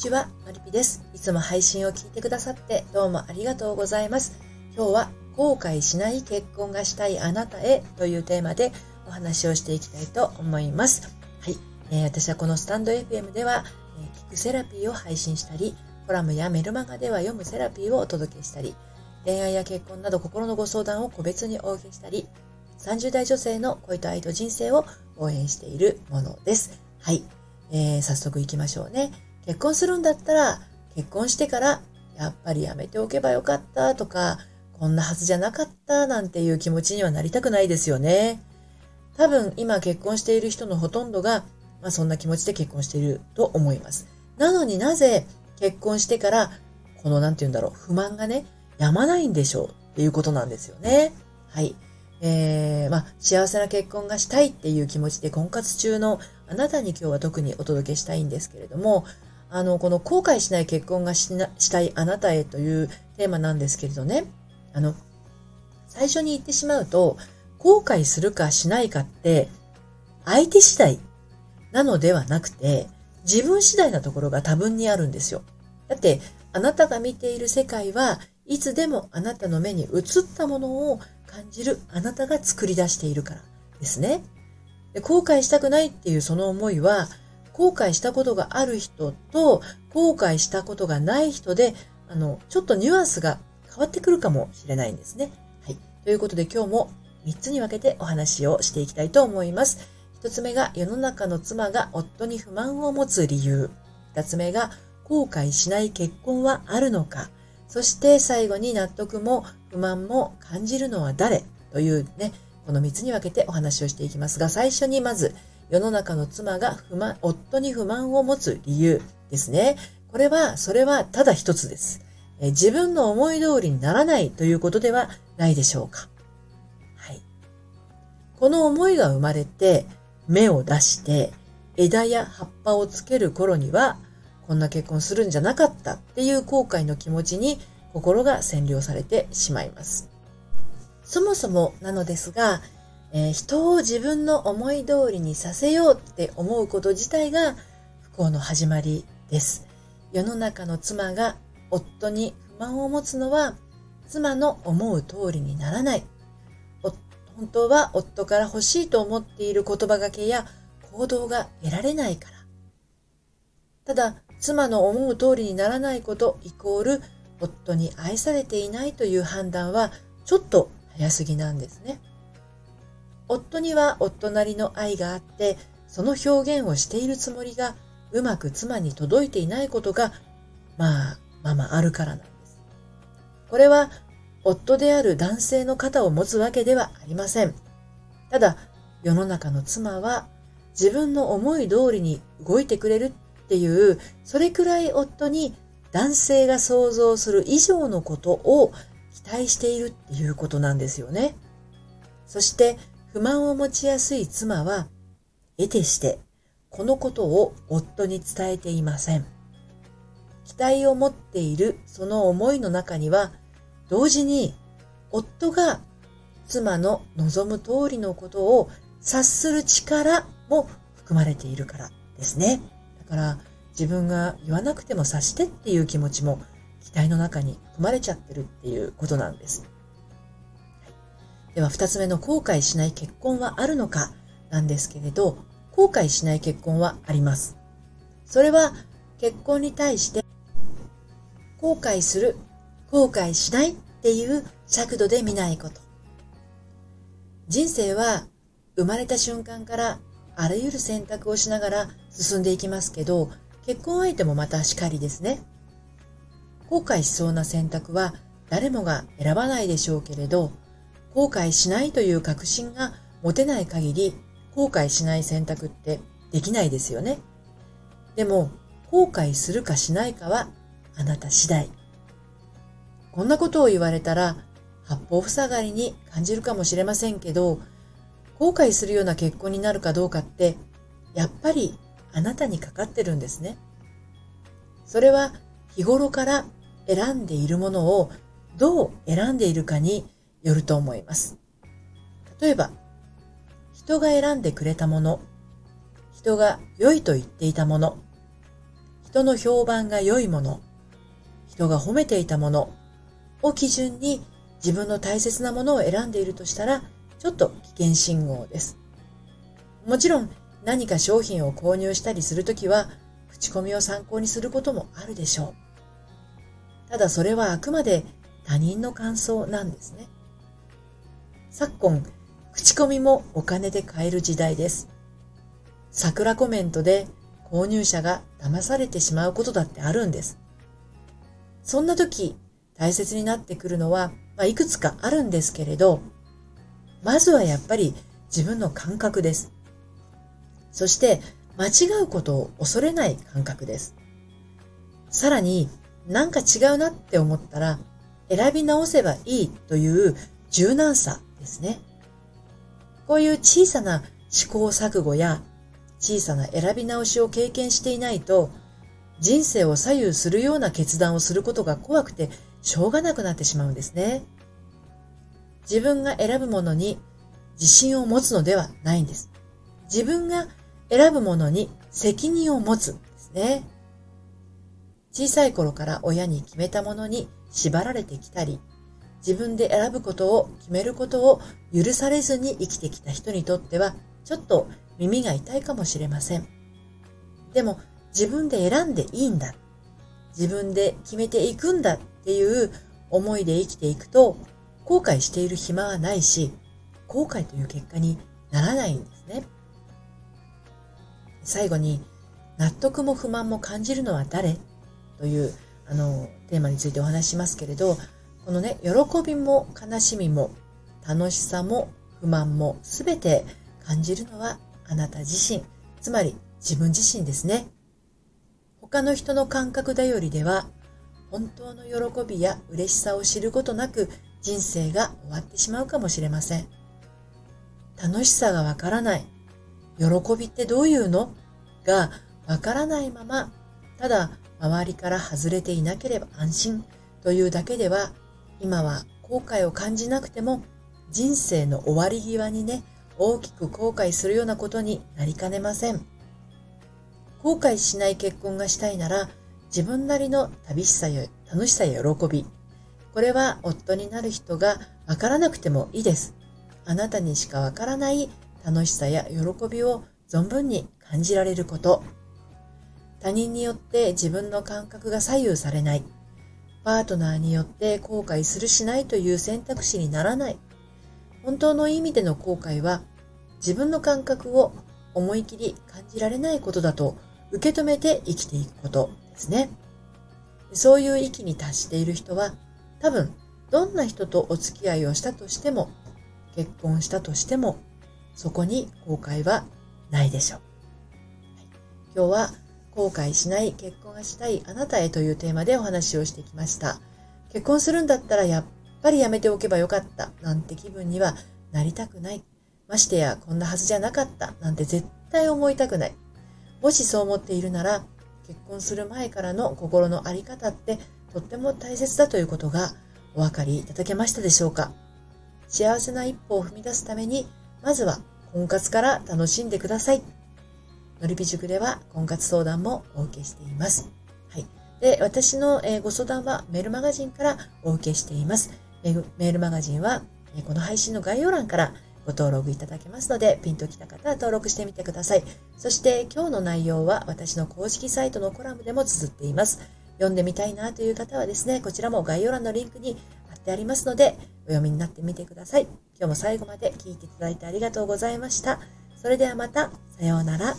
ちは、まりぴです。いつも配信を聞いてくださってどうもありがとうございます。今日は後悔しない結婚がしたいあなたへというテーマでお話をしていきたいと思います。はい。えー、私はこのスタンド FM では、えー、聞くセラピーを配信したり、コラムやメルマガでは読むセラピーをお届けしたり、恋愛や結婚など心のご相談を個別にお受けしたり、30代女性の恋と愛と人生を応援しているものです。はい。えー、早速行きましょうね。結婚するんだったら、結婚してから、やっぱりやめておけばよかったとか、こんなはずじゃなかったなんていう気持ちにはなりたくないですよね。多分今結婚している人のほとんどが、まあそんな気持ちで結婚していると思います。なのになぜ結婚してから、このなんて言うんだろう、不満がね、やまないんでしょうっていうことなんですよね。はい。えー、まあ、幸せな結婚がしたいっていう気持ちで婚活中のあなたに今日は特にお届けしたいんですけれども、あの、この後悔しない結婚がしなしたいあなたへというテーマなんですけれどね、あの、最初に言ってしまうと、後悔するかしないかって、相手次第なのではなくて、自分次第なところが多分にあるんですよ。だって、あなたが見ている世界はいつでもあなたの目に映ったものを感じるあなたが作り出しているからですね。で後悔したくないっていうその思いは、後悔したことがある人と後悔したことがない人で、あの、ちょっとニュアンスが変わってくるかもしれないんですね。はい。ということで今日も3つに分けてお話をしていきたいと思います。1つ目が世の中の妻が夫に不満を持つ理由。2つ目が後悔しない結婚はあるのか。そして最後に納得も不満も感じるのは誰？というね、この3つに分けてお話をしていきますが、最初にまず、世の中の妻が不満、夫に不満を持つ理由ですね。これは、それはただ一つです。え自分の思い通りにならないということではないでしょうか。はい。この思いが生まれて、芽を出して、枝や葉っぱをつける頃には、こんな結婚するんじゃなかったっていう後悔の気持ちに心が占領されてしまいます。そもそもなのですが、えー、人を自分の思い通りにさせようって思うこと自体が不幸の始まりです。世の中の妻が夫に不満を持つのは妻の思う通りにならない。本当は夫から欲しいと思っている言葉がけや行動が得られないから。ただ、妻の思う通りにならないことイコール夫に愛されていないという判断はちょっと早すぎなんですね。夫には夫なりの愛があってその表現をしているつもりがうまく妻に届いていないことがまあまあまああるからなんです。これは夫である男性の肩を持つわけではありません。ただ世の中の妻は自分の思い通りに動いてくれるっていう、それくらい夫に男性が想像する以上のことを期待しているっていうことなんですよね。そして不満を持ちやすい妻は、得てしてこのことを夫に伝えていません。期待を持っているその思いの中には、同時に夫が妻の望む通りのことを察する力も含まれているからですね。だから自分が言わなくても察してっていう気持ちも期待の中に含まれちゃってるっていうことなんです。では二つ目の後悔しない結婚はあるのかなんですけれど、後悔しない結婚はあります。それは結婚に対して後悔する、後悔しないっていう尺度で見ないこと。人生は生まれた瞬間からあらゆる選択をしながら進んでいきますけど、結婚相手もまたしかりですね。後悔しそうな選択は誰もが選ばないでしょうけれど、後悔しないという確信が持てない限り、後悔しない選択ってできないですよね。でも、後悔するかしないかはあなた次第。こんなことを言われたら、八方塞がりに感じるかもしれませんけど、後悔するような結婚になるかどうかって、やっぱりあなたにかかってるんですね。それは日頃から選んでいるものをどう選んでいるかによると思います。例えば、人が選んでくれたもの、人が良いと言っていたもの、人の評判が良いもの、人が褒めていたものを基準に自分の大切なものを選んでいるとしたら、ちょっと危険信号です。もちろん何か商品を購入したりするときは、口コミを参考にすることもあるでしょう。ただそれはあくまで他人の感想なんですね。昨今、口コミもお金で買える時代です。桜コメントで購入者が騙されてしまうことだってあるんです。そんな時、大切になってくるのは、まあ、いくつかあるんですけれど、まずはやっぱり自分の感覚です。そして間違うことを恐れない感覚です。さらになんか違うなって思ったら選び直せばいいという柔軟さですね。こういう小さな試行錯誤や小さな選び直しを経験していないと人生を左右するような決断をすることが怖くてしょうがなくなってしまうんですね。自分が選ぶものに自信を持つのではないんです。自分が選ぶものに責任を持つですね。小さい頃から親に決めたものに縛られてきたり、自分で選ぶことを決めることを許されずに生きてきた人にとっては、ちょっと耳が痛いかもしれません。でも、自分で選んでいいんだ。自分で決めていくんだっていう思いで生きていくと、後悔している暇はないし、後悔という結果にならないんですね。最後に、納得も不満も感じるのは誰？というあのテーマについてお話しますけれど、このね、喜びも悲しみも楽しさも不満もすべて感じるのはあなた自身、つまり自分自身ですね。他の人の感覚頼りでは、本当の喜びや嬉しさを知ることなく人生が終わってしまうかもしれません。楽しさがわからない。喜びってどういうの？がわからないまま、ただ周りから外れていなければ安心というだけでは、今は後悔を感じなくても人生の終わり際にね、大きく後悔するようなことになりかねません。後悔しない結婚がしたいなら、自分なりの旅しさや楽しさや喜び。これは夫になる人がわからなくてもいいです。あなたにしかわからない楽しさや喜びを存分に感じられること。他人によって自分の感覚が左右されない。パートナーによって後悔するしないという選択肢にならない。本当の意味での後悔は自分の感覚を思い切り感じられないことだと受け止めて生きていくことですね。そういう域に達している人は多分どんな人とお付き合いをしたとしても結婚したとしてもそこに後悔はないでしょう。今日は後悔しない結婚がしたいあなたへというテーマでお話をしてきました。結婚するんだったらやっぱりやめておけばよかったなんて気分にはなりたくない。ましてやこんなはずじゃなかったなんて絶対思いたくない。もしそう思っているなら、結婚する前からの心の在り方ってとっても大切だということがお分かりいただけましたでしょうか幸せな一歩を踏み出すために、まずは婚活から楽しんでください。のりぴ塾では婚活相談もお受けしています。はい。で、私の、ご相談はメールマガジンからお受けしています。メールマガジンは、この配信の概要欄からご登録いただけますので、ピンときた方は登録してみてください。そして今日の内容は私の公式サイトのコラムでも綴っています。読んでみたいなという方はですね、こちらも概要欄のリンクに貼ってありますので、お読みになってみてください。今日も最後まで聞いていただいてありがとうございました。それではまた、さようなら。